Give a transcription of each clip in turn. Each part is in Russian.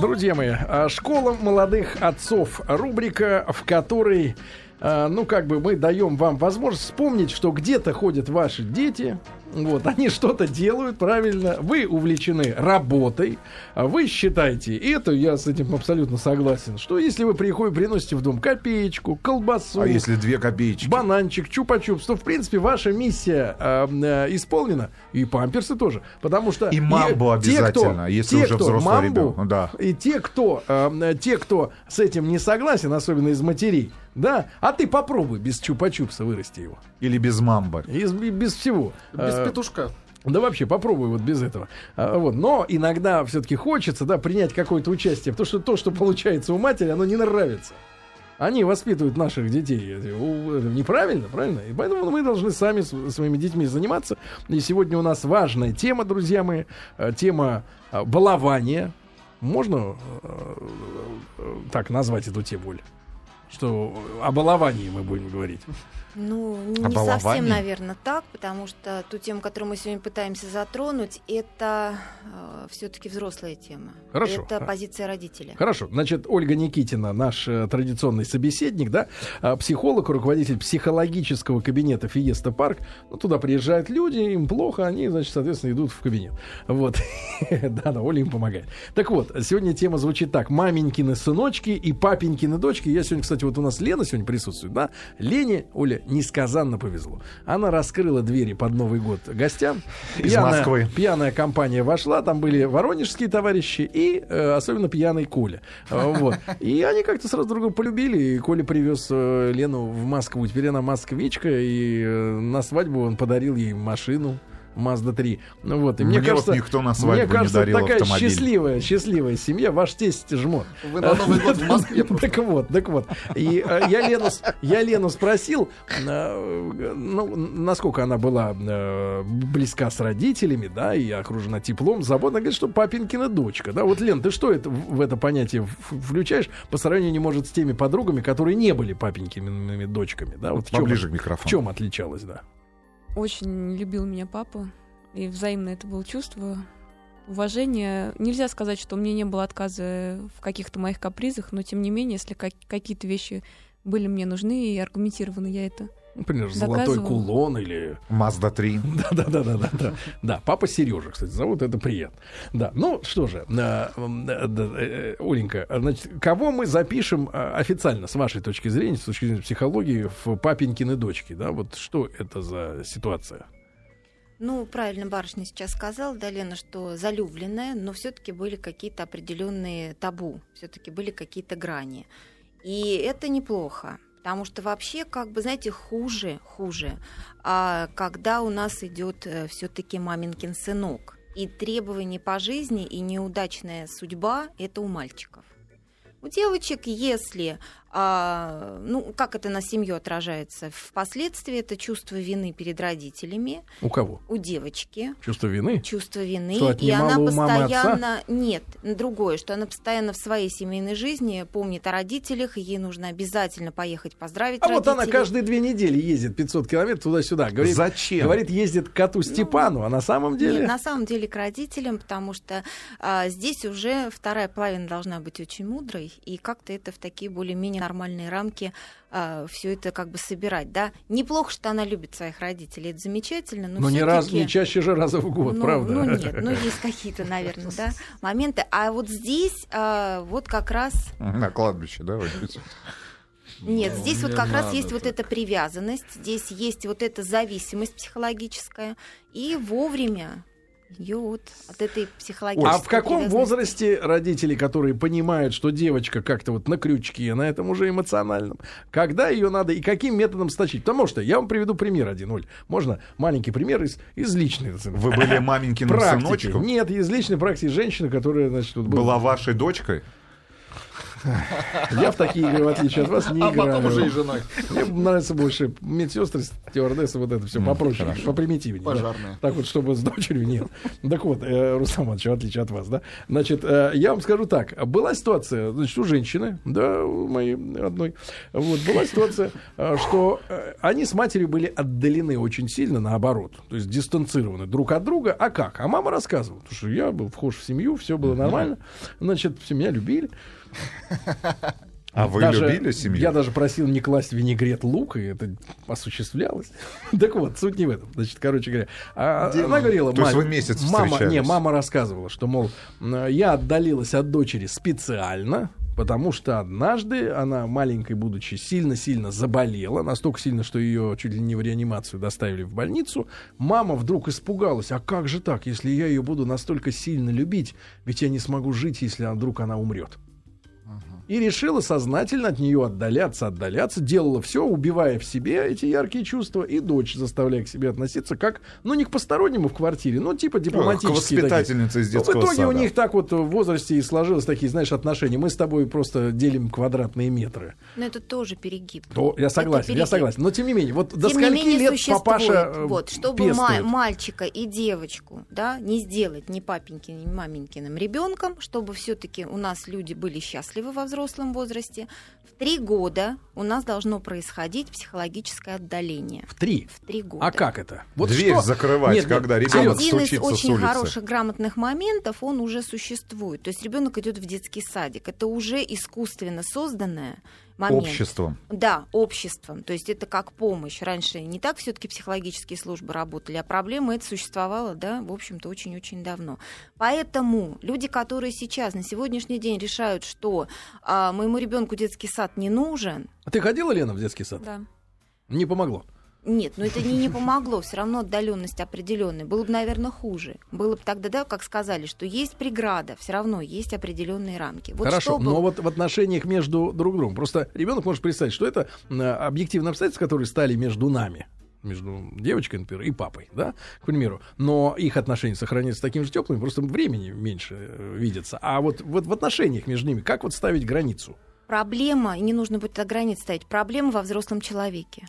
Друзья мои, а, школа молодых отцов. Рубрика, в которой а, ну, как бы мы даем вам возможность вспомнить, что где-то ходят ваши дети, вот, они что-то делают правильно, вы увлечены работой, а вы считаете, и это я с этим абсолютно согласен, что если вы приходите, приносите в дом копеечку, колбасу, А если две копеечки? бананчик, чупа-чупс, то, в принципе, ваша миссия э, э, исполнена, и памперсы тоже, потому что... И мамбу те, кто- обязательно, если те, уже кто взрослый мамбу, ребенок. Да. И те, кто, э, те, кто с этим не согласен, особенно из матерей, да, а ты попробуй без чупа-чупса вырасти его. Или без мамбы. Из- без всего. Без Э, петушка. да вообще попробуй вот без этого. А, вот. Но иногда все-таки хочется да, принять какое-то участие, потому что то, что получается у матери, оно не нравится. Они воспитывают наших детей. Это Неправильно, правильно? И поэтому мы должны сами с своими детьми заниматься. И сегодня у нас важная тема, друзья мои, э, тема э, балования. Можно э, э, так назвать эту тему, Оль? Что о баловании мы будем говорить. Ну, не совсем, наверное, так, потому что ту тему, которую мы сегодня пытаемся затронуть, это все-таки взрослая тема. Хорошо. Это позиция родителя. Хорошо, значит, Ольга Никитина, наш э, традиционный собеседник, да, а, психолог, руководитель психологического кабинета Фиеста Парк. Ну, туда приезжают люди, им плохо, они, значит, соответственно, идут в кабинет. Вот. Да-да, Оля им помогает. Так вот, сегодня тема звучит так. Маменькины сыночки и папенькины дочки. Я сегодня, кстати, вот у нас Лена сегодня присутствует, да? Лене, Оля, несказанно повезло. Она раскрыла двери под Новый год гостям. Из Пьяная- Москвы. Пьяная компания вошла, там были воронежские товарищи и э, особенно пьяный Коля. Э, Вот. И они как-то сразу друг друга полюбили, и Коля привез э, Лену в Москву. Теперь она москвичка, и э, на свадьбу он подарил ей машину. Мазда 3. Ну вот, и мне, Мне вот кажется, никто на мне свадьбу не кажется, дарил такая автомобиль. счастливая, счастливая семья. Ваш тесть жмот. Вы на Новый год в Москве просто. Так вот, так вот. И э, я, Лену, я Лену спросил, э, ну, насколько она была э, близка с родителями, да, и окружена теплом, заботой. Она говорит, что папинкина дочка. Да, вот, Лен, ты что это, в в это понятие в- включаешь по сравнению, не может, с теми подругами, которые не были папенькиными дочками, да? Вот в чем, Поближе к в микрофону. чем отличалась, да? Очень любил меня папа, и взаимно это было чувство. Уважение. Нельзя сказать, что мне не было отказа в каких-то моих капризах, но тем не менее, если как- какие-то вещи были мне нужны и аргументированно я это Например, золотой Доказывал. кулон или Мазда 3. Да, да, да, да, да, да. Да, папа Сережа, кстати, зовут, это приятно. Да, ну что же, э, э, э, Оленька, значит, кого мы запишем официально, с вашей точки зрения, с точки зрения психологии, в папенькины дочки, да, вот что это за ситуация? Ну, правильно барышня сейчас сказала, да, Лена, что залюбленная, но все-таки были какие-то определенные табу, все-таки были какие-то грани. И это неплохо, потому что вообще, как бы, знаете, хуже, хуже, а, когда у нас идет все-таки маминкин сынок. И требования по жизни, и неудачная судьба – это у мальчиков. У девочек, если, а, ну, как это на семью отражается, впоследствии это чувство вины перед родителями, У кого? у девочки Чувство вины? чувство вины, Что, и она отнимала у мамы отца? постоянно нет другое, что она постоянно в своей семейной жизни помнит о родителях, и ей нужно обязательно поехать поздравить А вот родителей. она каждые две недели ездит 500 километров туда-сюда. Говорит, Зачем? Говорит, ездит к коту Степану, а на самом деле... Нет, на самом деле к родителям, потому что а, здесь уже вторая половина должна быть очень мудрой, и как-то это в такие более-менее нормальные рамки все это как бы собирать, да. Неплохо, что она любит своих родителей, это замечательно, но, Но не, раз, не чаще же раза в год, ну, правда? Ну нет, ну есть какие-то, наверное, да, моменты. А вот здесь а, вот как раз На кладбище, да? вот нет, Ну, здесь вот как раз есть вот так. эта привязанность, здесь есть вот эта зависимость психологическая, и вовремя вот от этой психологической А в каком возрасте родители, которые понимают, что девочка как-то вот на крючке, на этом уже эмоциональном, когда ее надо и каким методом сточить? Потому что я вам приведу пример один, Оль. Можно маленький пример из, из личной Вы были маменькиным сыночком? Нет, из личной практики женщины, которая, значит, вот Была вашей дочкой? Я в такие игры, в отличие от вас, не А играю. потом уже и женой. Мне нравится больше медсестры, стюардессы, вот это все попроще, попримитивнее. да. Пожарная. Так вот, чтобы с дочерью нет. Так вот, э, Рустам Иванович, в отличие от вас, да. Значит, э, я вам скажу так. Была ситуация, значит, у женщины, да, у моей одной, вот, была ситуация, э, что э, они с матерью были отдалены очень сильно, наоборот. То есть дистанцированы друг от друга. А как? А мама рассказывала, потому что я был вхож в семью, все было нормально. Значит, все меня любили. А вы Даже- любили семью? Я даже просил не класть винегрет лук, и это осуществлялось. так вот, суть не в этом. Значит, короче говоря, а, она говорила, То есть «Мать, вы месяц мама, встречались?» не, мама рассказывала, что, мол, я отдалилась от дочери специально, потому что однажды она, маленькой будучи, сильно-сильно заболела, настолько сильно, что ее чуть ли не в реанимацию доставили в больницу. Мама вдруг испугалась, а как же так, если я ее буду настолько сильно любить, ведь я не смогу жить, если вдруг она умрет и решила сознательно от нее отдаляться, отдаляться, делала все, убивая в себе эти яркие чувства, и дочь заставляя к себе относиться как, ну, не к постороннему в квартире, ну, типа Ну, к воспитательнице из детского в итоге сада. у них так вот в возрасте и сложилось такие, знаешь, отношения. Мы с тобой просто делим квадратные метры. Но это тоже перегиб. То я согласен, я перегиб. согласен. Но тем не менее, вот до Тем не скольки менее, лет существует, папаша э, вот, чтобы ма- пестует? мальчика и девочку, да, не сделать ни папенькиным, ни маменькиным ребенком, чтобы все-таки у нас люди были счастливы во взрослом возрасте. В три года у нас должно происходить психологическое отдаление. В три. В три года. А как это? Вот Дверь что? закрывать, Нет, когда ребенок Один из стучится с очень хороших грамотных моментов, он уже существует. То есть ребенок идет в детский садик. Это уже искусственно созданное момент. Обществом. Да, обществом. То есть это как помощь. Раньше не так все-таки психологические службы работали, а проблема это существовала, да, в общем-то, очень-очень давно. Поэтому люди, которые сейчас, на сегодняшний день решают, что а, моему ребенку детский сад не нужен, А ты ходила, Лена, в детский сад? Да. Не помогло. нет, но это не, не помогло, все равно отдаленность определенная. Было бы, наверное, хуже. Было бы тогда, да, как сказали, что есть преграда, все равно есть определенные рамки. Вот Хорошо, чтобы- но вот в отношениях между друг другом. Просто ребенок может представить, что это объективные обстоятельства, которые стали между нами между девочкой, например, и папой, да, к примеру. Но их отношения сохраняются таким же теплыми, просто времени меньше э, видится. А вот, вот в отношениях между ними, как вот ставить границу? Проблема, и не нужно будет от границ ставить, проблема во взрослом человеке.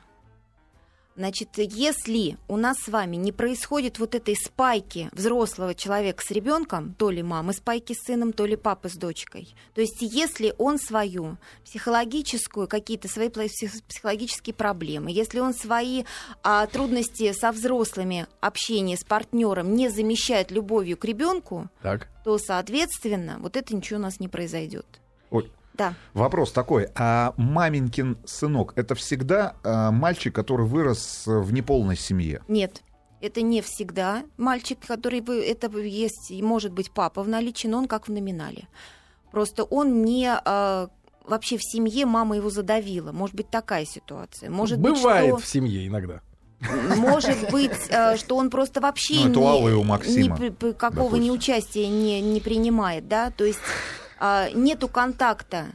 Значит, если у нас с вами не происходит вот этой спайки взрослого человека с ребенком, то ли мамы спайки с сыном, то ли папы с дочкой, то есть если он свою психологическую, какие-то свои психологические проблемы, если он свои а, трудности со взрослыми, общение с партнером не замещает любовью к ребенку, то, соответственно, вот это ничего у нас не произойдет. Оль, Да. Вопрос такой, а маменькин сынок это всегда а, мальчик, который вырос в неполной семье? Нет, это не всегда мальчик, который вы, это есть, и может быть папа в наличии, но он как в номинале. Просто он не а, вообще в семье мама его задавила. Может быть такая ситуация. Может Бывает быть, в семье иногда. что, может быть, а, что он просто вообще Ну, не- у ни Максима, при- какого ни допустим. участия не, не принимает, да, то есть а, нету контакта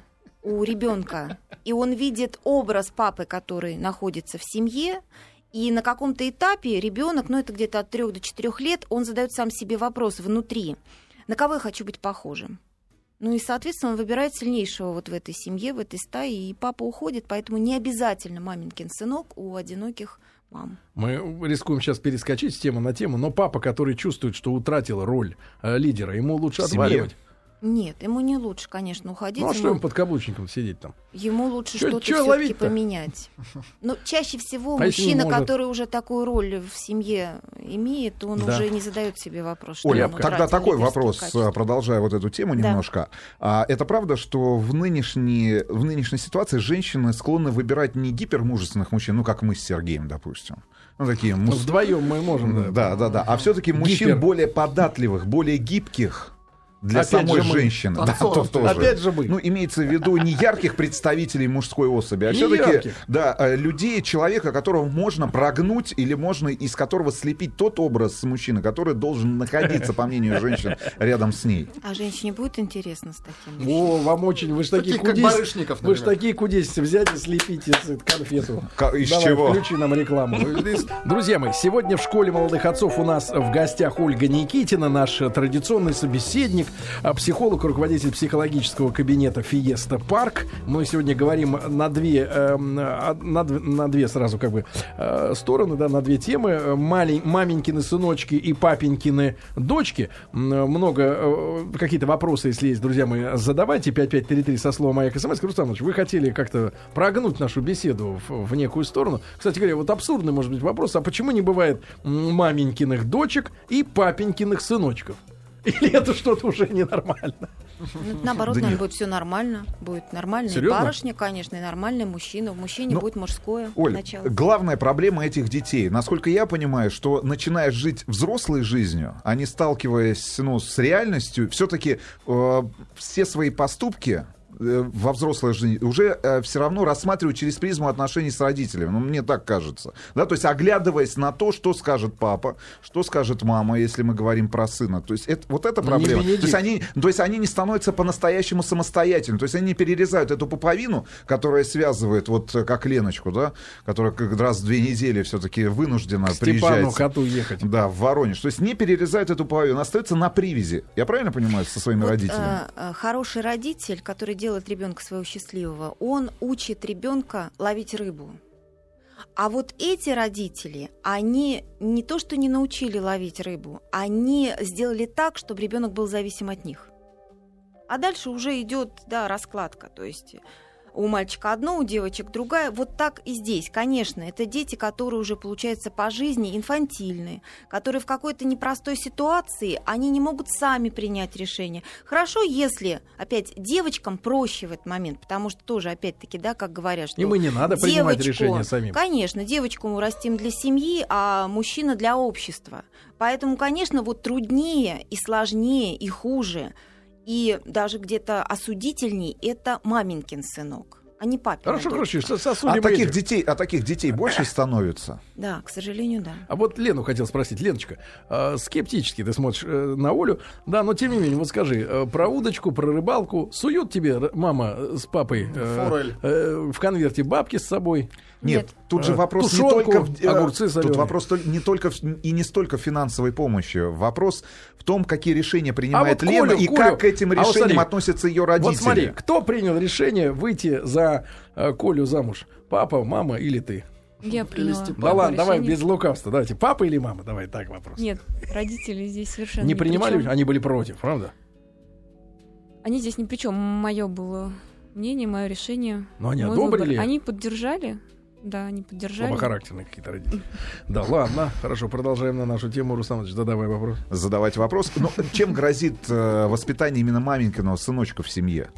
у ребенка, и он видит образ папы, который находится в семье, и на каком-то этапе ребенок, ну это где-то от 3 до 4 лет, он задает сам себе вопрос внутри, на кого я хочу быть похожим. Ну и, соответственно, он выбирает сильнейшего вот в этой семье, в этой стае, и папа уходит, поэтому не обязательно маменькин сынок у одиноких мам. Мы рискуем сейчас перескочить с темы на тему, но папа, который чувствует, что утратил роль э, лидера, ему лучше отваливать. Нет, ему не лучше, конечно, уходить. Ну а что ему, под каблучником сидеть там? ему лучше что-то чё все-таки поменять. Но чаще всего А мужчина, может? который уже такую роль в семье имеет, он Да. уже не задает себе вопрос, что Оля, тогда такой вопрос, качества. а, продолжая вот эту тему Да. немножко. А, это правда, что в нынешней, в нынешней ситуации женщины склонны выбирать не гипермужественных мужчин, ну, как мы с Сергеем, допустим. Ну, такие Ну, мус- вдвоем мы можем, да. Да, да, да. А все-таки мужчин Гипер. более податливых, более гибких для Опять самой же мы. женщины. Да, то- тоже. Опять же мы. Ну, имеется в виду не ярких представителей мужской особи, а все-таки да, э, людей, человека, которого можно прогнуть или можно из которого слепить тот образ мужчины, который должен находиться, по мнению женщин, рядом с ней. А женщине будет интересно с таким? О, вам очень, вы же такие. Барышников, Вы же такие кудесицы, взять и слепить конфету. Из Давай, чего? включи нам рекламу. Друзья мои, сегодня в школе молодых отцов у нас в гостях Ольга Никитина, наш традиционный собеседник. А, психолог, руководитель психологического кабинета Фиеста Парк. Мы сегодня говорим на две, э, на, на две сразу как бы э, стороны, да, на две темы. Малень, маменькины сыночки и папенькины дочки. Много э, какие-то вопросы, если есть, друзья мои, задавайте. 5533 со словом «Маяк СМС». Рустам вы хотели как-то прогнуть нашу беседу в, в некую сторону. Кстати говоря, вот абсурдный может быть вопрос, а почему не бывает маменькиных дочек и папенькиных сыночков? Или это что-то уже ненормально? Ну, наоборот, да наверное, будет все нормально. Будет нормальная Серьезно? барышня, конечно, и нормальный мужчина. В мужчине Но, будет мужское Оль, начало. Главная проблема этих детей, насколько я понимаю, что начиная жить взрослой жизнью, они сталкиваясь ну, с реальностью, все-таки э, все свои поступки во взрослой жизни уже э, все равно рассматривают через призму отношений с родителями. Ну, мне так кажется. Да, то есть оглядываясь на то, что скажет папа, что скажет мама, если мы говорим про сына. То есть это, вот эта ну, проблема. То есть, они, то есть они не становятся по-настоящему самостоятельными. То есть они не перерезают эту пуповину, которая связывает, вот э, как Леночку, да, которая как раз в две недели все-таки вынуждена К приезжать. коту ехать. Да, в Воронеж. То есть не перерезают эту пуповину, остается на привязи. Я правильно понимаю со своими вот, родителями? Э, хороший родитель, который делает делает ребенка своего счастливого? Он учит ребенка ловить рыбу. А вот эти родители, они не то что не научили ловить рыбу, они сделали так, чтобы ребенок был зависим от них. А дальше уже идет да, раскладка. То есть у мальчика одно, у девочек другая. Вот так и здесь. Конечно, это дети, которые уже, получается, по жизни инфантильные, которые в какой-то непростой ситуации, они не могут сами принять решение. Хорошо, если, опять, девочкам проще в этот момент, потому что тоже, опять-таки, да, как говорят, что... И мы не надо девочку, принимать решение самим. Конечно, девочку мы растим для семьи, а мужчина для общества. Поэтому, конечно, вот труднее и сложнее и хуже – и даже где-то осудительней это маменькин сынок а не папин. Хорошо, хорошо. А таких, детей, а таких детей больше становится? Да, к сожалению, да. А вот Лену хотел спросить. Леночка, э, скептически ты смотришь э, на Олю. Да, но тем не менее, вот скажи, э, про удочку, про рыбалку. Суют тебе мама с папой э, э, в конверте бабки с собой? Нет, Нет. тут же вопрос Тушенку, не только в, огурцы тут вопрос не только в, и не столько в финансовой помощи. Вопрос в том, какие решения принимает а вот Лена Колю, и Колю, как к этим решениям а вот смотри, относятся ее родители. Вот смотри, кто принял решение выйти за э, Колю замуж? Папа, мама или ты? Я приняла. Да ладно, давай без лукавства. Давайте, папа или мама? Давай так вопрос. Нет, родители здесь совершенно не принимали, они были против, правда? Они здесь ни при чем. Мое было мнение, мое решение. Но они одобрили? Выбор. Они поддержали. Да, они поддержали. Слабохарактерные какие-то родители. Да, ладно, хорошо, продолжаем на нашу тему. Руслан задавай вопрос. Задавать вопрос. Ну, чем грозит э, воспитание именно маменькиного сыночка в семье?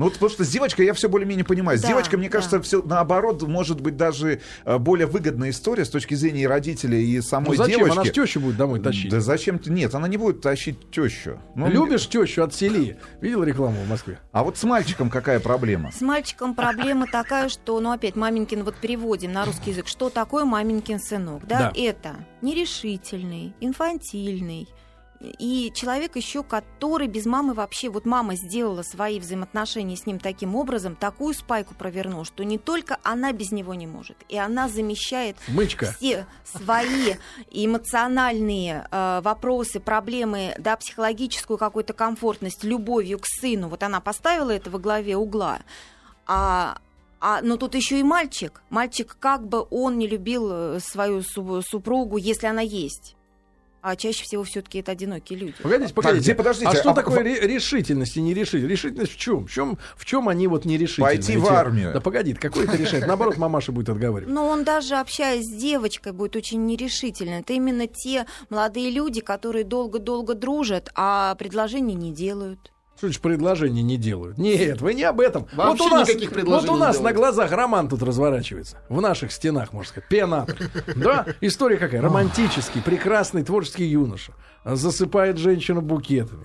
Ну вот потому что с девочкой я все более-менее понимаю. С да, девочкой, мне да. кажется, все наоборот, может быть даже э, более выгодная история с точки зрения и родителей, и самой ну, зачем? девочки. Она же тещу будет домой тащить. Да зачем? Нет, она не будет тащить тещу. Ну, Любишь тещу от сели? Видел рекламу в Москве? А вот с мальчиком какая проблема? С мальчиком проблема такая, что, ну опять, маменькин, вот переводим на русский язык, что такое маменькин сынок? Да, это нерешительный, инфантильный, и человек еще, который без мамы вообще, вот мама сделала свои взаимоотношения с ним таким образом, такую спайку провернул, что не только она без него не может, и она замещает Мычка. все свои эмоциональные э, вопросы, проблемы, да, психологическую какую-то комфортность любовью к сыну. Вот она поставила это во главе угла. А а, но тут еще и мальчик. Мальчик, как бы он не любил э, свою супругу, если она есть а чаще всего все-таки это одинокие люди. Погодите, погодите. Так, подождите. А что а, такое а, решительность и нерешительность? Решительность в чем? В чем, в чем они вот нерешительны? Пойти в армию. Да погодите, какое это решение? Наоборот, мамаша будет отговаривать. Но он даже общаясь с девочкой будет очень нерешительный. Это именно те молодые люди, которые долго-долго дружат, а предложений не делают. Что значит предложения не делают? Нет, вы не об этом. Вообще вот у нас, никаких предложений Вот у нас на глазах роман тут разворачивается. В наших стенах, можно сказать. Пенатор. Да? История какая? Романтический, прекрасный творческий юноша. Засыпает женщину букетами.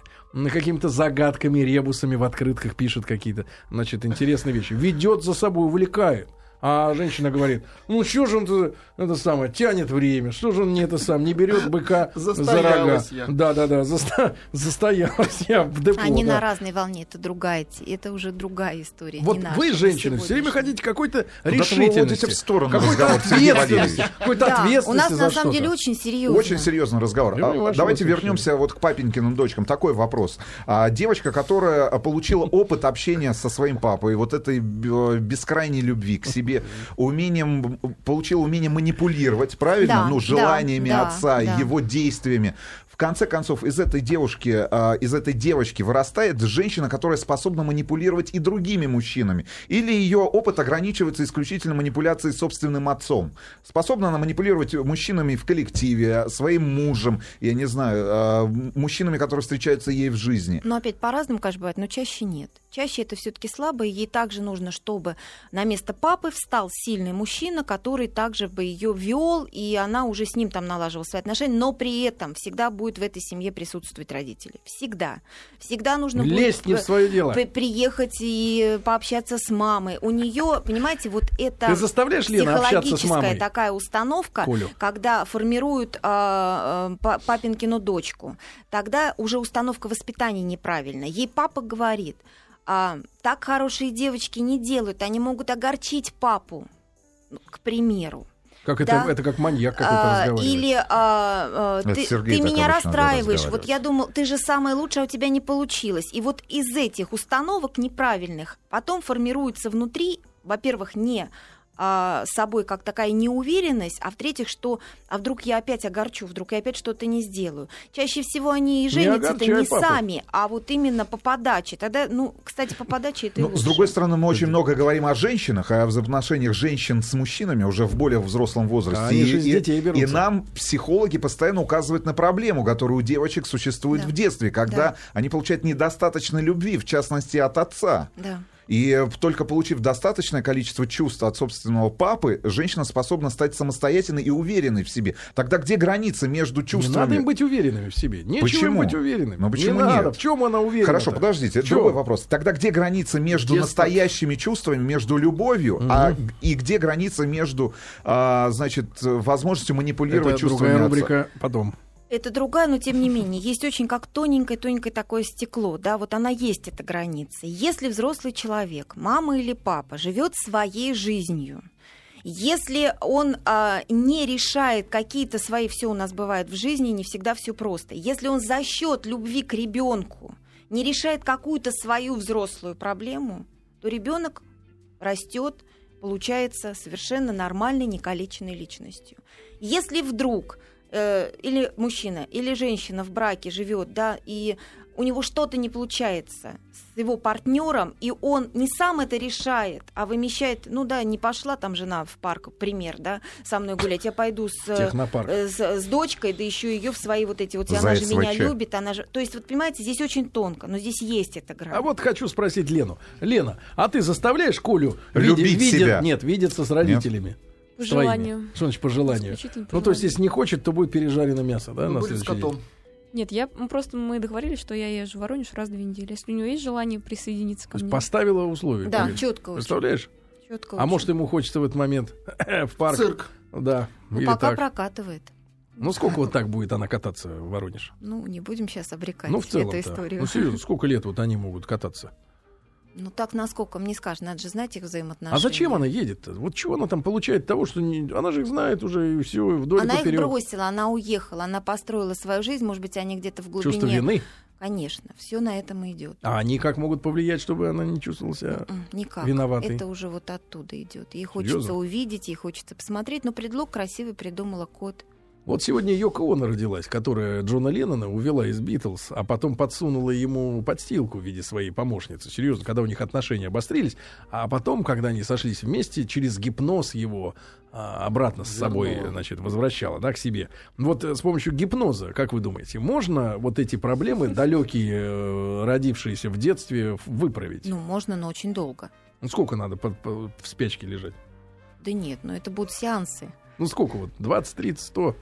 Какими-то загадками, ребусами в открытках пишет какие-то, значит, интересные вещи. Ведет за собой, увлекает. А женщина говорит, ну что же он это, это самое, тянет время, что же он не это сам, не берет быка за рога. Я. Да, да, да, заста- застоялась я в депо. Они да. на разной волне, это другая, это уже другая история. Вот не наша, вы, не женщины, все время хотите какой-то решительности, уводите в сторону какой-то ответственности, какой-то Да, у ответственности нас за на самом деле очень серьезно. Очень серьезный разговор. А, Давайте вернемся вот к папенькиным дочкам. Такой вопрос. А, Девочка, которая получила опыт общения со своим папой, вот этой э, бескрайней любви к себе, умением, получила умение манипулировать, правильно? Да, ну, желаниями да, отца, да. его действиями. В конце концов, из этой девушки, а, из этой девочки вырастает женщина, которая способна манипулировать и другими мужчинами. Или ее опыт ограничивается исключительно манипуляцией собственным отцом. Способна она манипулировать мужчинами в коллективе, своим мужем, я не знаю, а, мужчинами, которые встречаются ей в жизни. Но опять по-разному, конечно, бывает, но чаще нет. Чаще это все-таки слабо, и ей также нужно, чтобы на место папы встал сильный мужчина, который также бы ее вел, и она уже с ним там налаживала свои отношения, но при этом всегда будет в этой семье присутствовать родители. Всегда. Всегда нужно Лезть будет не в свое дело. при- приехать и пообщаться с мамой. У нее, понимаете, вот это Ты заставляешь Лена общаться с психологическая мамой? такая установка, Колю. когда формируют а, а, па- папинкину дочку, тогда уже установка воспитания неправильная. Ей папа говорит, а, так хорошие девочки не делают, они могут огорчить папу, к примеру. Как это, Да. это как маньяк какой-то А, разговаривает. или а, а, ты, Сергей ты меня расстраиваешь. Вот я думал, ты же самая лучшая, а у тебя не получилось. И вот из этих установок неправильных потом формируется внутри, во-первых, не а, собой как такая неуверенность, а в-третьих, что а вдруг я опять огорчу, вдруг я опять что-то не сделаю. Чаще всего они и женятся-то не папу. сами, а вот именно по подаче. Тогда, ну, кстати, по подаче это и Ну, с другой стороны, мы очень много говорим о женщинах, о взаимоотношениях женщин с мужчинами уже в более взрослом возрасте. Же из детей берутся. и нам психологи постоянно указывают на проблему, которая у девочек существует Да. в детстве, когда Да. они получают недостаточно любви, в частности от отца. Да. И э, только получив достаточное количество чувств от собственного папы, женщина способна стать самостоятельной и уверенной в себе. Тогда где граница между Не чувствами? надо им быть уверенными в себе. Нечего Почему? быть уверенными. Ну, почему не надо. нет? В чем она уверена? Хорошо, подождите, это другой вопрос. Тогда где граница между Детство. настоящими чувствами, между любовью, а, и где граница между, а, значит, возможностью манипулировать Это чувствами другая отца? рубрика потом. Это другая, но тем не менее, есть очень как тоненькое-тоненькое такое стекло, да, вот она есть, эта граница. Если взрослый человек, мама или папа, живет своей жизнью, если он а, не решает какие-то свои, все у нас бывает в жизни, не всегда все просто. Если он за счет любви к ребенку не решает какую-то свою взрослую проблему, то ребенок растет, получается совершенно нормальной, некалеченной личностью. Если вдруг э, или мужчина, или женщина в браке живет, да, и у него что-то не получается с его партнером, и он не сам это решает, а вымещает, ну да, не пошла там жена в парк, пример, да, со мной гулять, я пойду с, э, э, с, с дочкой, да еще ее в свои вот эти вот, она Заяц же меня ВЧ. любит, она же, то есть вот понимаете, здесь очень тонко, но здесь есть эта грань. А вот хочу спросить Лену. Лена, а ты заставляешь Колю Любить виде- себя. Нет, видеться с родителями? По Своими? желанию. Что значит по желанию? По Ну, то есть, если не хочет, то будет пережарено мясо, да, Ну, на будет с котом. день? Нет, я ну, просто мы договорились, что я езжу в Воронеж раз в две недели. Если у него есть желание присоединиться То ко есть мне. поставила условия. да, Коль. четко очень. Представляешь? чётко А очень. может, ему хочется в этот момент в парк? Цирк. Да. Ну, Или пока так. прокатывает. Ну, сколько вот так будет она кататься в Воронеж? Ну, не будем сейчас обрекать Ну, в целом эту историю. Ну, серьезно, сколько лет вот они могут кататься? Ну, так насколько, мне скажешь, надо же знать их взаимоотношения. А зачем она едет? Вот чего она там получает того, что не... она же их знает уже и все вдоль Она их поперёк. бросила, она уехала, она построила свою жизнь, может быть, они где-то в глубине. Чувство вины. Конечно, все на этом идет. А они как могут повлиять, чтобы она не чувствовала себя? Никак. виноватой. Это уже вот оттуда идет. Ей хочется Серьезно? увидеть, ей хочется посмотреть, но предлог красивый придумала кот. Вот сегодня Йоко Оно родилась, которая Джона Леннона увела из Битлз, а потом подсунула ему подстилку в виде своей помощницы. Серьезно, когда у них отношения обострились, а потом, когда они сошлись вместе, через гипноз его а, обратно с собой, Вернула. значит, возвращала, да, к себе. Вот э, с помощью гипноза, как вы думаете, можно вот эти проблемы, далекие, э, родившиеся в детстве, выправить? Ну, можно, но очень долго. Ну, сколько надо под- по- в спячке лежать? Да нет, но это будут сеансы. Ну, сколько вот? 20, 30, 100?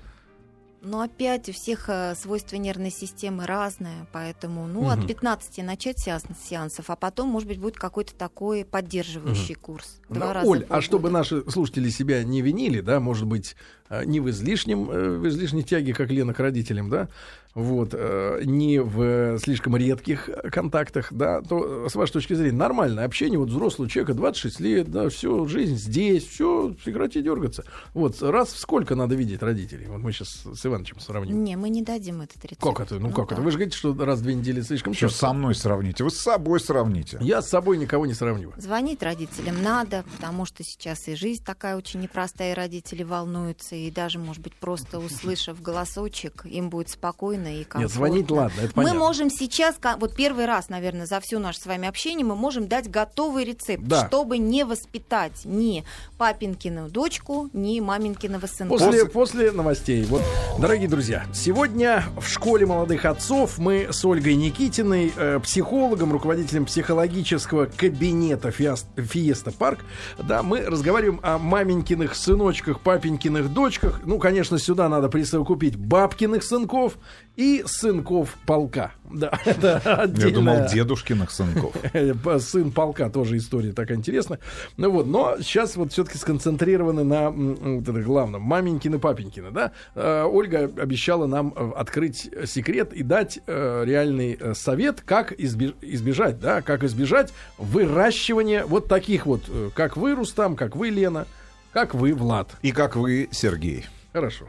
Но опять у всех э, свойства нервной системы разные, поэтому ну, Мгм. от 15 начать сеанс, сеансов, а потом, может быть, будет какой-то такой поддерживающий курс. Два Ну, раза Оль, а чтобы наши слушатели себя не винили, да, может быть, э, не в излишнем, э, в излишней тяге, как Лена к родителям, да, вот, не в слишком редких контактах, да, то, с вашей точки зрения, нормальное общение, вот взрослого человека, 26 лет, да, всю жизнь здесь, все, прекрати дергаться. Вот, раз в сколько надо видеть родителей? Вот мы сейчас с Ивановичем сравним. Не, мы не дадим этот рецепт. Как это? Ну, как это? да. Вы же говорите, что раз в две недели слишком Что часто. со мной сравните? Вы с собой сравните. Я с собой никого не сравниваю. Звонить родителям надо, потому что сейчас и жизнь такая очень непростая, и родители волнуются, и даже, может быть, просто услышав голосочек, им будет спокойно и комфортно. Нет, звонить ладно, это Мы понятно. можем сейчас, вот первый раз, наверное, за все наше с вами общение, мы можем дать готовый рецепт, Да. чтобы не воспитать ни папинкину дочку, ни маминкиного сынка. После, после новостей. Вот, дорогие друзья, сегодня в школе молодых отцов мы с Ольгой Никитиной, э, психологом, руководителем психологического кабинета Фиас- Фиеста Парк, да, мы разговариваем о маменькиных сыночках, папенькиных дочках. Ну, конечно, сюда надо присовокупить бабкиных сынков и сынков полка. Да, это Я думал, дедушкиных сынков. Э, Сын полка тоже история такая интересная. Ну вот, но сейчас вот все-таки сконцентрированы на вот это главном. Маменькины, папенькины, да? Э, Ольга обещала нам э, открыть секрет и дать э, реальный э, совет, как изби- избежать, да, как избежать выращивания вот таких вот, э, как вы, Рустам, как вы, Лена, как вы, Влад. И как вы, Сергей. Хорошо.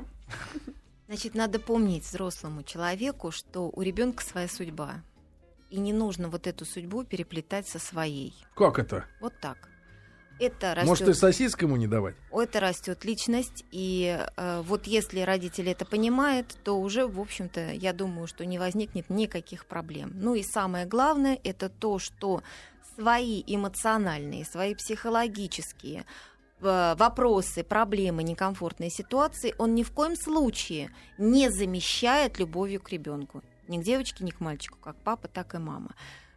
Значит, надо помнить взрослому человеку, что у ребенка своя судьба. И не нужно вот эту судьбу переплетать со своей. Как это? Вот так. Это растет, Может, и сосиск ему не давать? это растет личность, и э, вот если родители это понимают, то уже, в общем-то, я думаю, что не возникнет никаких проблем. Ну и самое главное, это то, что свои эмоциональные, свои психологические э, вопросы, проблемы, некомфортные ситуации он ни в коем случае не замещает любовью к ребенку. Ни к девочке, ни к мальчику, как папа, так и мама.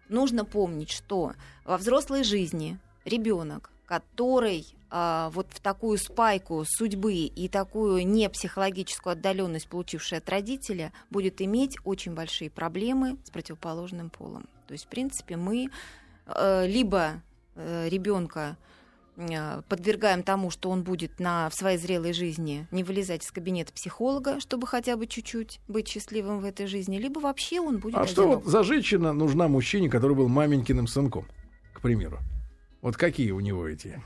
Нужно помнить, что во взрослой жизни ребенок, который а, вот в такую спайку судьбы и такую не психологическую отдаленность, получивший от родителя, будет иметь очень большие проблемы с противоположным полом. То есть, в принципе, мы э, либо ребенка э, подвергаем тому, что он будет на, в своей зрелой жизни не вылезать из кабинета психолога, чтобы хотя бы чуть-чуть быть счастливым в этой жизни, либо вообще он будет А что одинок. вот за женщина нужна мужчине, который был маменькиным сынком, к примеру? Вот какие у него эти?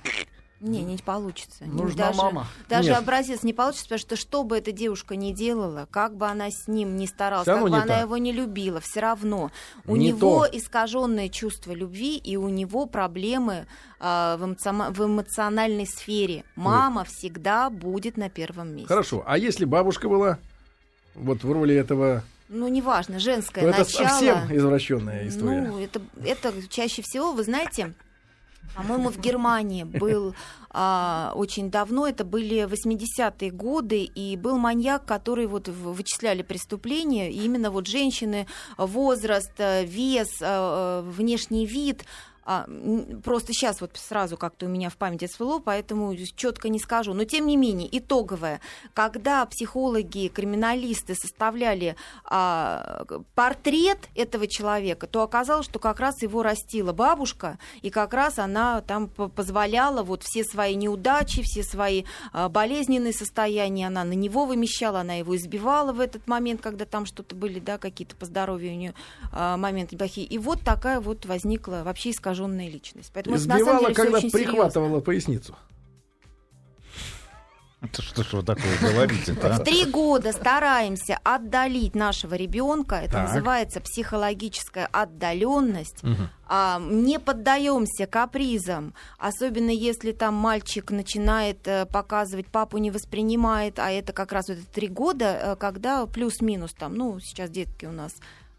Не, не получится. Нужна даже, мама. Даже Нет. образец не получится, потому что что бы эта девушка ни делала, как бы она с ним ни старалась, как бы не она его не любила, все равно у Не него то. искаженное чувство любви и у него проблемы а, в, эмоциона- в эмоциональной сфере. Мама всегда будет на первом месте. Хорошо, а если бабушка была вот в роли этого, Ну, неважно, женское то это начало. совсем извращенная история. Ну, это, это чаще всего, вы знаете, по-моему, в Германии был а, очень давно, это были 80-е годы, и был маньяк, который вот вычисляли преступления, и именно вот женщины, возраст, э, вес, э, э, внешний вид, а, просто сейчас вот сразу как-то у меня в памяти всплыло, поэтому четко не скажу. Но тем не менее, итоговое, когда психологи, криминалисты составляли а, портрет этого человека, то оказалось, что как раз его растила бабушка, и как раз она там по- позволяла вот все свои неудачи, все свои а, болезненные состояния, она на него вымещала, она его избивала в этот момент, когда там что-то были, да, какие-то по здоровью у нее а, моменты плохие. И вот такая вот возникла вообще искаженная личность. Поэтому это, на самом Избивала, деле когда прихватывала поясницу. Это что ж вы такое говорите-то, В а? три года стараемся отдалить нашего ребенка. Это Так. называется психологическая отдаленность. А, не поддаемся капризам, особенно если там мальчик начинает э, показывать, папу не воспринимает, а это как раз вот это три года, э, когда плюс-минус там, ну, сейчас детки у нас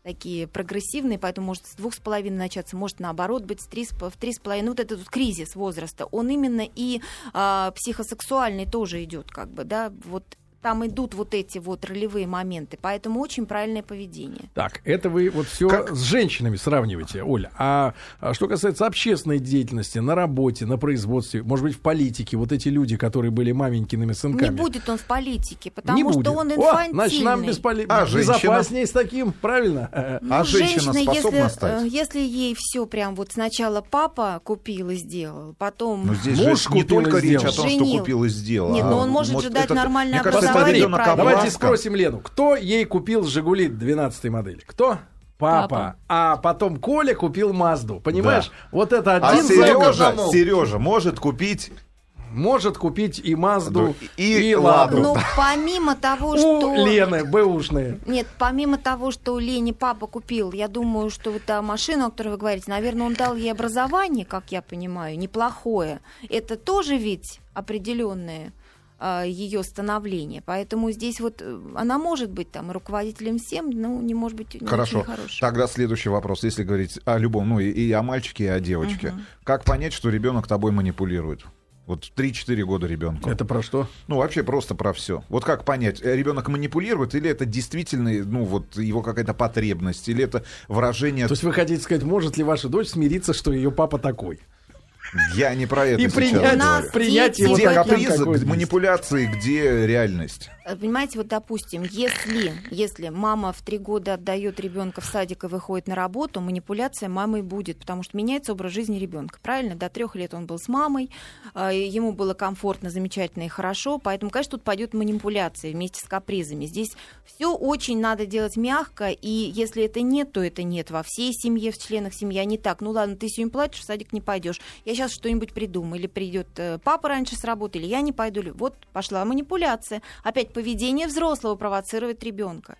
такие прогрессивные, поэтому может с двух с половиной начаться, может наоборот быть с три, в три с половиной. Вот этот вот кризис возраста, он именно и а, психосексуальный тоже идет, как бы, да, вот там идут вот эти вот ролевые моменты, поэтому очень правильное поведение. Так, это вы вот все Как- с женщинами сравниваете, Оля. А, а что касается общественной деятельности, на работе, на производстве, может быть, в политике, вот эти люди, которые были маменькиными сынками. Не будет он в политике, потому Не что будет. он О, инфантильный. значит, нам бесполе- А женщина? безопаснее с таким, правильно? Ну, А женщина способна если, стать? э, если ей все прям вот сначала папа купил и сделал, потом... Но здесь Муж же не купил и только речь о сделал. том, что Женил. купил и сделал. Нет, а но он может вот же дать это- нормальное образование, правильно. Давайте спросим Лену, кто ей купил «Жигули» 12 модели? Кто? Папа. Папа. А потом Коля купил Мазду. Понимаешь? Вот это А один Сережа, закон. Сережа может купить может купить и Мазду, И и, Ладу. «Ладу». Ну, помимо того, У что... Лены бэушные. Нет, помимо того, что Лене папа купил, я думаю, что вот та машина, о которой вы говорите, наверное, он дал ей образование, как я понимаю, неплохое. Это тоже ведь определенное ее становление. Поэтому здесь вот э, она может быть там руководителем всем, но не может быть не Хорошо. очень хорошей. Тогда следующий вопрос, если говорить о любом, ну и, и о мальчике, и о девочке. Как понять, что ребенок тобой манипулирует? Вот 3-4 года ребенку. Это про что? Ну, вообще просто про все. Вот как понять, э, ребенок манипулирует, или это действительно, ну, вот его какая-то потребность, или это выражение. То есть вы хотите сказать, может ли ваша дочь смириться, что ее папа такой? Я не про это И сейчас принять, нас говорю. принять его Где есть. манипуляции, где реальность? Э, Понимаете, вот допустим, если, если мама в три года отдает ребенка в садик и выходит на работу, манипуляция мамой будет, потому что меняется образ жизни ребенка. Правильно? До трех лет он был с мамой, э, ему было комфортно, замечательно и хорошо, поэтому, конечно, тут пойдет манипуляция вместе с капризами. Здесь все очень надо делать мягко, и если это нет, то это нет. Во всей семье, в членах семьи, а не так. Ну ладно, ты сегодня платишь, в садик не пойдешь. Я сейчас что-нибудь придумаю. Или придет э, папа раньше с работы, или я не пойду. Вот пошла манипуляция. Опять поведение взрослого провоцирует ребенка.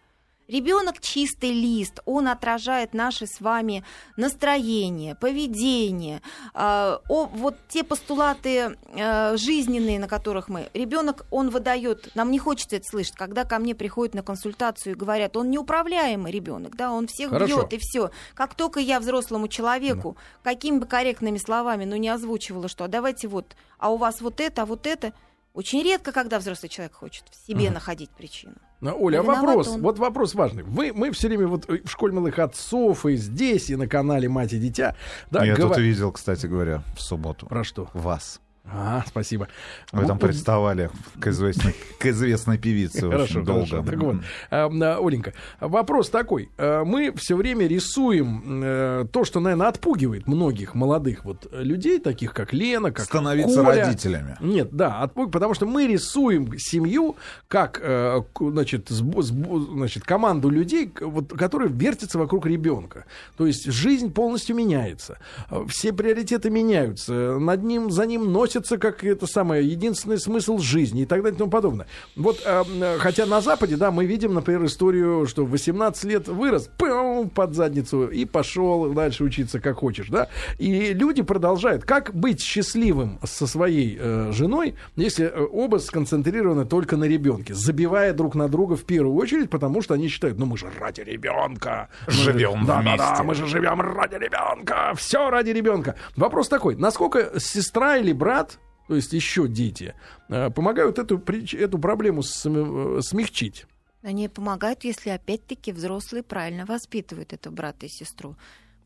Ребенок чистый лист, он отражает наши с вами настроение, поведение, э, о, вот те постулаты э, жизненные, на которых мы. Ребенок, он выдает, нам не хочется это слышать, когда ко мне приходят на консультацию и говорят, он неуправляемый ребенок, да, он всех Хорошо. бьет и все. Как только я взрослому человеку, какими бы корректными словами, но не озвучивала, что а давайте вот, а у вас вот это, а вот это. Очень редко, когда взрослый человек хочет в себе находить причину. Ну, Оля, а вопрос, он. вот вопрос важный. Вы, мы все время вот в школе малых отцов и здесь, и на канале «Мать и дитя». Да, Я гова- тут видел, кстати говоря, в субботу. Про что? Вас. А, спасибо. Вы там приставали к известной, к известной певице Хорошо, очень долго. хорошо. Так вот, а, а, Оленька, вопрос такой. А, Мы все время рисуем э, то, что, наверное, отпугивает многих молодых вот людей, таких как Лена, как Становиться Коля. родителями. Нет, да, отпуг- потому что мы рисуем семью как, э, значит, значит, команду людей, вот, которые вертятся вокруг ребенка. То есть жизнь полностью меняется, Э, все приоритеты меняются, над ним, за ним носится как это самое единственный смысл жизни и так далее и тому подобное. Вот, э, хотя на Западе, да, мы видим, например, историю, что в 18 лет вырос пым, под задницу и пошел дальше учиться как хочешь, да, и люди продолжают. Как быть счастливым со своей э, женой, если э, оба сконцентрированы только на ребенке, забивая друг на друга в первую очередь, потому что они считают, ну мы же ради ребенка. Живем да, да, да, вместе. мы же живем ради ребенка. Все ради ребенка. Вопрос такой: насколько сестра или брат, то есть еще дети, э, помогают эту, эту проблему э, смягчить? Они помогают, если опять-таки взрослые правильно воспитывают этого брата и сестру.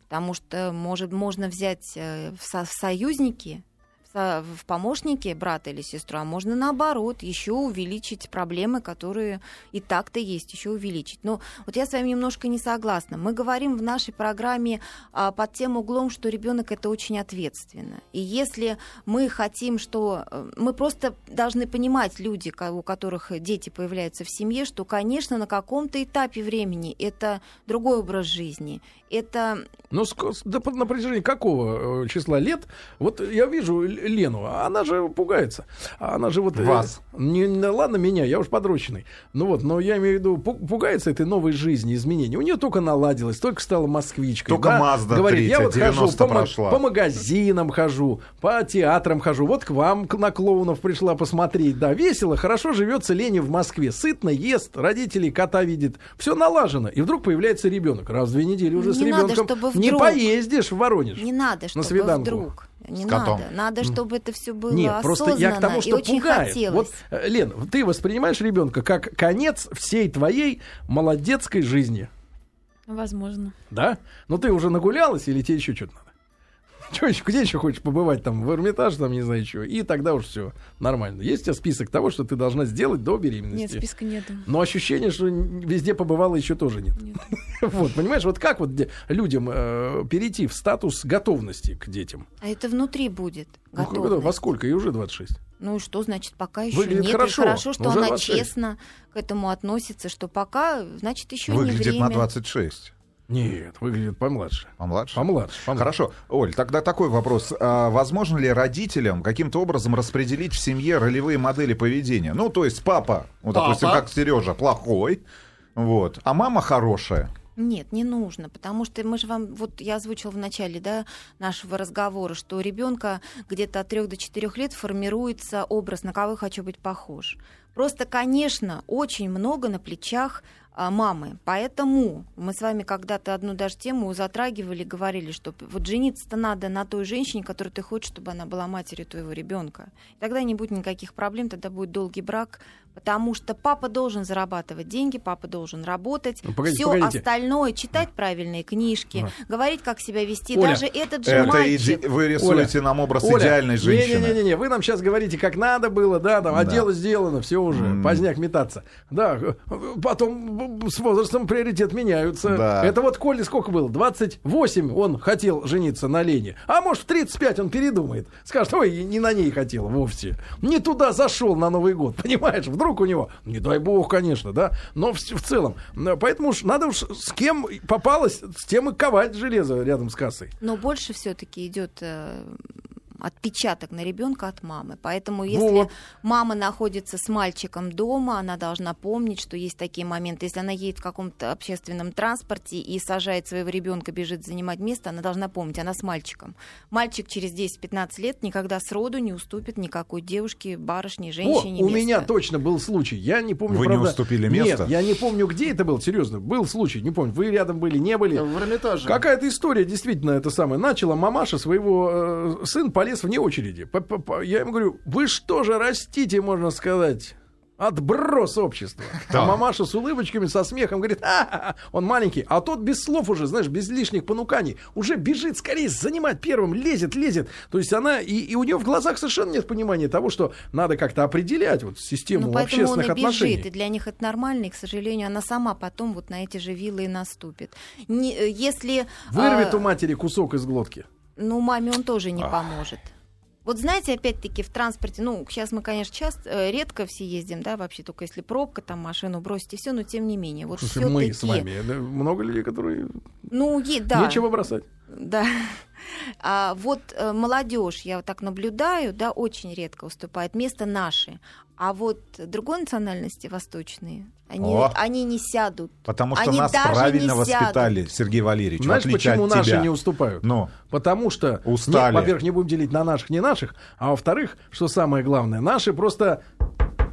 Потому что может, можно взять э, в союзники, в помощники брата или сестру, а можно наоборот еще увеличить проблемы, которые и так-то есть, еще увеличить. Но вот я с вами немножко не согласна. Мы говорим в нашей программе а, под тем углом, что ребенок это очень ответственно. И если мы хотим, что э, мы просто должны понимать люди, у которых дети появляются в семье, что, конечно, на каком-то этапе времени это другой образ жизни, это Ну, ск- с- да, по- на протяжении какого э, числа лет? Вот я вижу Лену, а она же пугается. Она же вот... э, Вас. не, не- ладно меня, я уж подрощенный. Ну вот, но я имею в виду, пу- пугается этой новой жизни, изменений. У нее только наладилось, только стала москвичкой. Только да? Mazda Говорит, я 3, вот хожу 90 по, прошла. по магазинам хожу, по театрам хожу. Вот к вам к- на клоунов пришла посмотреть. Да, весело, хорошо живется Лене в Москве. Сытно ест, родителей кота видит. Все налажено. И вдруг появляется ребенок. Раз в две недели уже с Не надо, ребенком чтобы не вдруг. поездишь в Воронеж. Не надо, чтобы свиданку. вдруг. Не С котом. надо. Надо, чтобы это все было Нет, просто я к тому, осознанно и что очень пугает. хотелось. Вот, э, Лен, ты воспринимаешь ребенка как конец всей твоей молодецкой жизни, Возможно. да? Но ты уже нагулялась или тебе еще что-то надо? Чё еще, где еще хочешь побывать там в Эрмитаже, там не знаю чего, и тогда уж все нормально. Есть у тебя список того, что ты должна сделать до Нет, беременности? списка нету. Но ощущение, что везде побывала еще тоже нет. Нет. Вот, понимаешь, вот как вот людям э, перейти в статус готовности к детям? А это внутри будет. Ну, готовность. во сколько? И уже 26. Ну и что значит пока еще Выглядит нет? хорошо, и хорошо, что уже она 26. честно к этому относится, что пока, значит, еще не Выглядит время. на 26. Нет, выглядит помладше. Помладше? Помладше. помладше. Хорошо. Оль, тогда такой вопрос. А возможно ли родителям каким-то образом распределить в семье ролевые модели поведения? Ну, то есть папа, вот, допустим, Папа. как Сережа, плохой, вот, а мама хорошая. Нет, не нужно, потому что мы же вам, вот я озвучила в начале да, нашего разговора, что у ребенка где-то от 3 до 4 лет формируется образ, на кого я хочу быть похож. Просто, конечно, очень много на плечах а, мамы. Поэтому мы с вами когда-то одну даже тему затрагивали, говорили, что вот жениться-то надо на той женщине, которую ты хочешь, чтобы она была матерью твоего ребенка. Тогда не будет никаких проблем, тогда будет долгий брак, потому что папа должен зарабатывать деньги, папа должен работать, Ну, погодите, все погодите. остальное, читать правильные книжки, Ага. говорить, как себя вести. Оля, Даже этот же Это мальчик. иде- вы рисуете нам образ идеальной женщины. Не-не-не, вы нам сейчас говорите, как надо было, да, там, а Да. дело сделано, все уже, М. поздняк метаться. Да, потом с возрастом приоритет меняются. Да. Это вот Коле сколько было? 28 он хотел жениться на Лене, а может в 35 он передумает. Скажет, ой, не на ней хотел вовсе. Не туда зашел на Новый год, понимаешь? Вдруг у него, не дай бог, конечно, да, но в, в целом. Поэтому уж надо уж с кем попалось, с тем и ковать железо рядом с кассой. Но больше все-таки идет э, отпечаток на ребенка от мамы. Поэтому если Вот. мама находится с мальчиком дома, она должна помнить, что есть такие моменты. Если она едет в каком-то общественном транспорте и сажает своего ребенка, бежит занимать место, она должна помнить, она с мальчиком. Мальчик через 10-15 лет никогда сроду не уступит никакой девушке, барышне, женщине О, у место. меня точно был случай. Я не помню, Вы не правда. уступили место? Нет, я не помню, где это был. Серьезно, был случай. Не помню, вы рядом были, не были. В Эрмитаже. Какая-то история действительно это самое. Начала мамаша своего э, сын полез вне очереди. Я ему говорю, вы что же растите, можно сказать. Отброс общества. Да. А мамаша с улыбочками, со смехом говорит, «А-а-а». он маленький, а тот без слов уже, знаешь, без лишних понуканий, уже бежит скорее занимать первым, лезет, лезет. То есть она, и, и у нее в глазах совершенно нет понимания того, что надо как-то определять вот систему Ну, поэтому он общественных и бежит, отношений. и для них это нормально, и, к сожалению, она сама потом вот на эти же виллы и наступит. Не- э, если... Вырвет а, у матери кусок из глотки. Ну, маме он тоже не поможет. Вот знаете, опять-таки в транспорте, ну, сейчас мы, конечно, часто, э, редко все ездим, да, вообще только если пробка, там машину бросить и все, но тем не менее. Вот Слушай, мы с вами. Много людей, которые Ну, е- да. нечего бросать. Да. А вот э, молодежь, я вот так наблюдаю, да, очень редко уступает место наши. А вот другой национальности, восточные, они, О. они не сядут. Потому что Они нас даже правильно не воспитали, Сергей Валерьевич, Знаешь, почему от наши тебя. не уступают? Ну, Потому что, Устали. не- во-первых, не будем делить на наших, не наших, а во-вторых, что самое главное, наши просто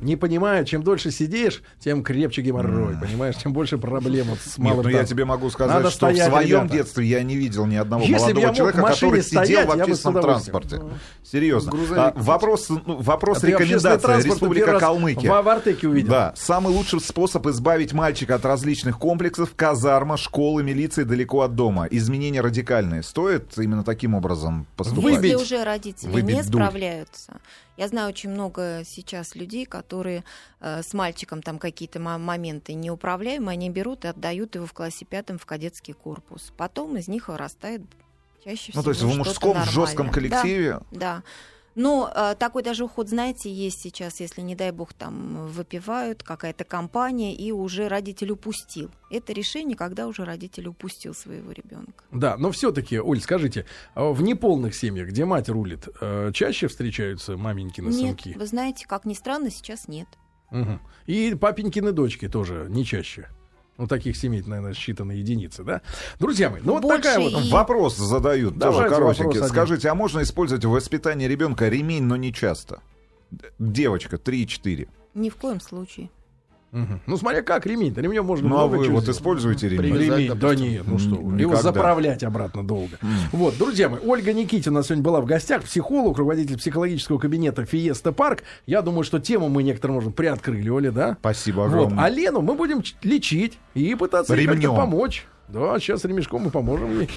не понимают, чем дольше сидишь, тем крепче геморрой, понимаешь, тем больше проблем вот с нет, малым ну я тебе могу сказать, Надо что в стоять, своем ребята. детстве я не видел ни одного Если я молодого человека, в который сидел стоять, в я бы с общественном транспорте. Серьезно. Грузовик, А, вопрос, ну, вопрос А рекомендация. Республика Калмыкия. В, в Артеке увидел. Да, самый лучший способ избавить мальчика от различных комплексов казарма, школы, милиции далеко от дома. Изменения радикальные. Стоит именно таким образом поступать? Выбить. Если уже родители Выбить не справляются. Я знаю очень много сейчас людей, которые э, с мальчиком там какие-то мо- моменты неуправляемые, они берут и отдают его в классе пятом в кадетский корпус. Потом из них вырастает чаще всего Ну, то есть в мужском жестком нормальное. Да, коллективе Да. Но э, такой даже уход, знаете, есть сейчас, если, не дай бог, там выпивают, какая-то компания, и уже родитель упустил. Это решение, когда уже родитель упустил своего ребенка. Да, но все-таки, Оль, скажите, а в неполных семьях, где мать рулит, э, чаще встречаются маменькины Нет, сынки? вы знаете, как ни странно, сейчас нет. Мгм. И папенькины дочки тоже не чаще. Ну, таких семей, наверное, считанные единицы, да? Друзья мои, ну вот Больше такая вот... и- Вопрос задают Давайте тоже коротенький. Скажите, а можно использовать в воспитании ребенка ремень, но не часто? Девочка, 3-4. Ни в коем случае. Мгм. Ну, смотря как ремень. Ремнем можно Ну, а много вы чего вот сделать. используете ремень? Ремень, Привязать, да допустим. нет, ну что, вы, М, его никогда. заправлять обратно долго. Вот, друзья мои, Ольга Никитина сегодня была в гостях, психолог, руководитель психологического кабинета Фиеста Парк. Я думаю, что тему мы некоторым можем приоткрыли, Оля, да? Спасибо Вот, огромное. а Лену мы будем лечить и пытаться ей как-то Ремнем. помочь. Да, сейчас ремешком мы поможем ей.